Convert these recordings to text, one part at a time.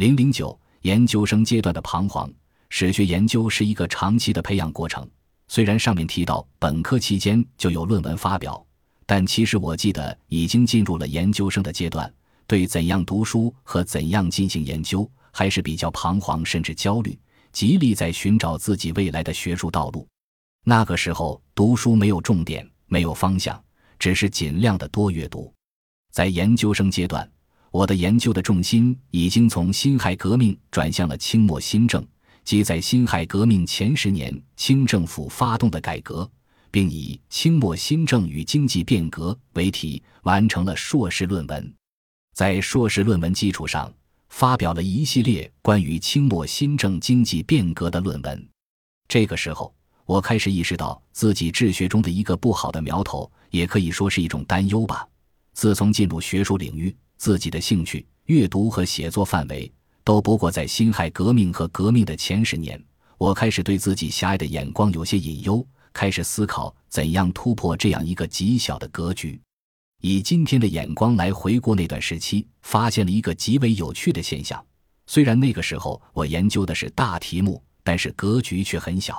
零零九研究生阶段的彷徨。史学研究是一个长期的培养过程。虽然上面提到本科期间就有论文发表，但其实我记得已经进入了研究生的阶段，对怎样读书和怎样进行研究还是比较彷徨甚至焦虑，极力在寻找自己未来的学术道路。那个时候读书没有重点，没有方向，只是尽量的多阅读。在研究生阶段，我的研究的重心已经从辛亥革命转向了清末新政。即在辛亥革命前十年，清政府发动的改革，并以“清末新政与经济变革”为题，完成了硕士论文。在硕士论文基础上，发表了一系列关于清末新政经济变革的论文。这个时候，我开始意识到自己治学中的一个不好的苗头，也可以说是一种担忧吧。自从进入学术领域，自己的兴趣、阅读和写作范围。都不过在辛亥革命和革命的前十年，我开始对自己狭隘的眼光有些隐忧，开始思考怎样突破这样一个极小的格局。以今天的眼光来回顾那段时期，发现了一个极为有趣的现象：虽然那个时候我研究的是大题目，但是格局却很小；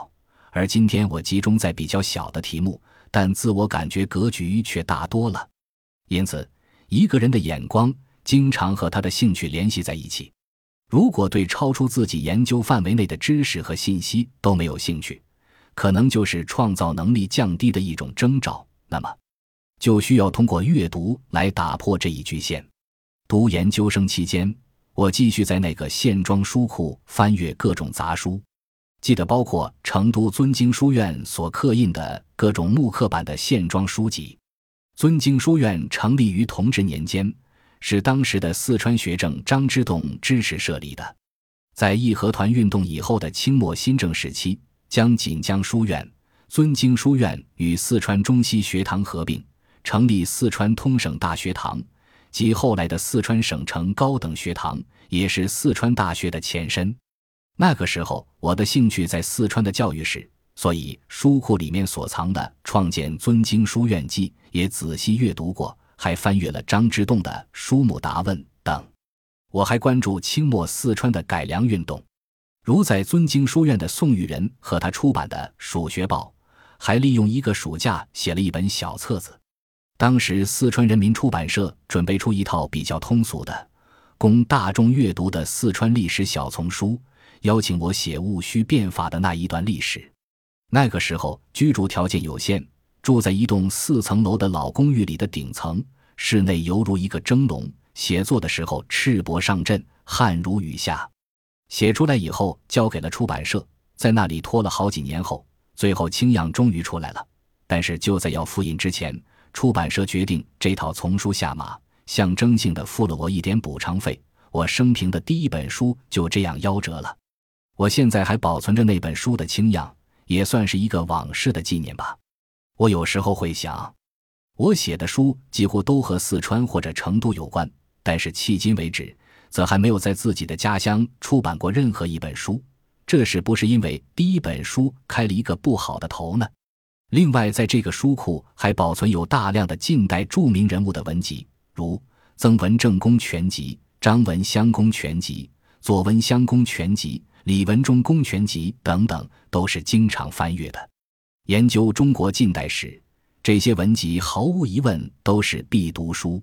而今天我集中在比较小的题目，但自我感觉格局却大多了。因此，一个人的眼光经常和他的兴趣联系在一起。如果对超出自己研究范围内的知识和信息都没有兴趣，可能就是创造能力降低的一种征兆。那么，就需要通过阅读来打破这一局限。读研究生期间，我继续在那个线装书库翻阅各种杂书，记得包括成都尊经书院所刻印的各种木刻版的线装书籍。尊经书院成立于同治年间。是当时的四川学政张之洞支持设立的，在义和团运动以后的清末新政时期，将锦江书院、尊经书院与四川中西学堂合并，成立四川通省大学堂，及后来的四川省城高等学堂，也是四川大学的前身。那个时候，我的兴趣在四川的教育史，所以书库里面所藏的《创建尊经书院记》也仔细阅读过。还翻阅了张之洞的《书目答问》等，我还关注清末四川的改良运动，如在尊经书院的宋玉仁和他出版的《蜀学报》，还利用一个暑假写了一本小册子。当时四川人民出版社准备出一套比较通俗的、供大众阅读的四川历史小丛书，邀请我写戊戌变法的那一段历史。那个时候居住条件有限。住在一栋四层楼的老公寓里的顶层，室内犹如一个蒸笼。写作的时候赤膊上阵，汗如雨下。写出来以后交给了出版社，在那里拖了好几年后，最后清样终于出来了。但是就在要复印之前，出版社决定这套丛书下马，象征性的付了我一点补偿费。我生平的第一本书就这样夭折了。我现在还保存着那本书的清样，也算是一个往事的纪念吧。我有时候会想，我写的书几乎都和四川或者成都有关，但是迄今为止，则还没有在自己的家乡出版过任何一本书。这是不是因为第一本书开了一个不好的头呢？另外，在这个书库还保存有大量的近代著名人物的文集，如《曾文正公全集》《张文襄公全集》《左文襄公全集》《李文忠公全集》等等，都是经常翻阅的。研究中国近代史，这些文集毫无疑问都是必读书。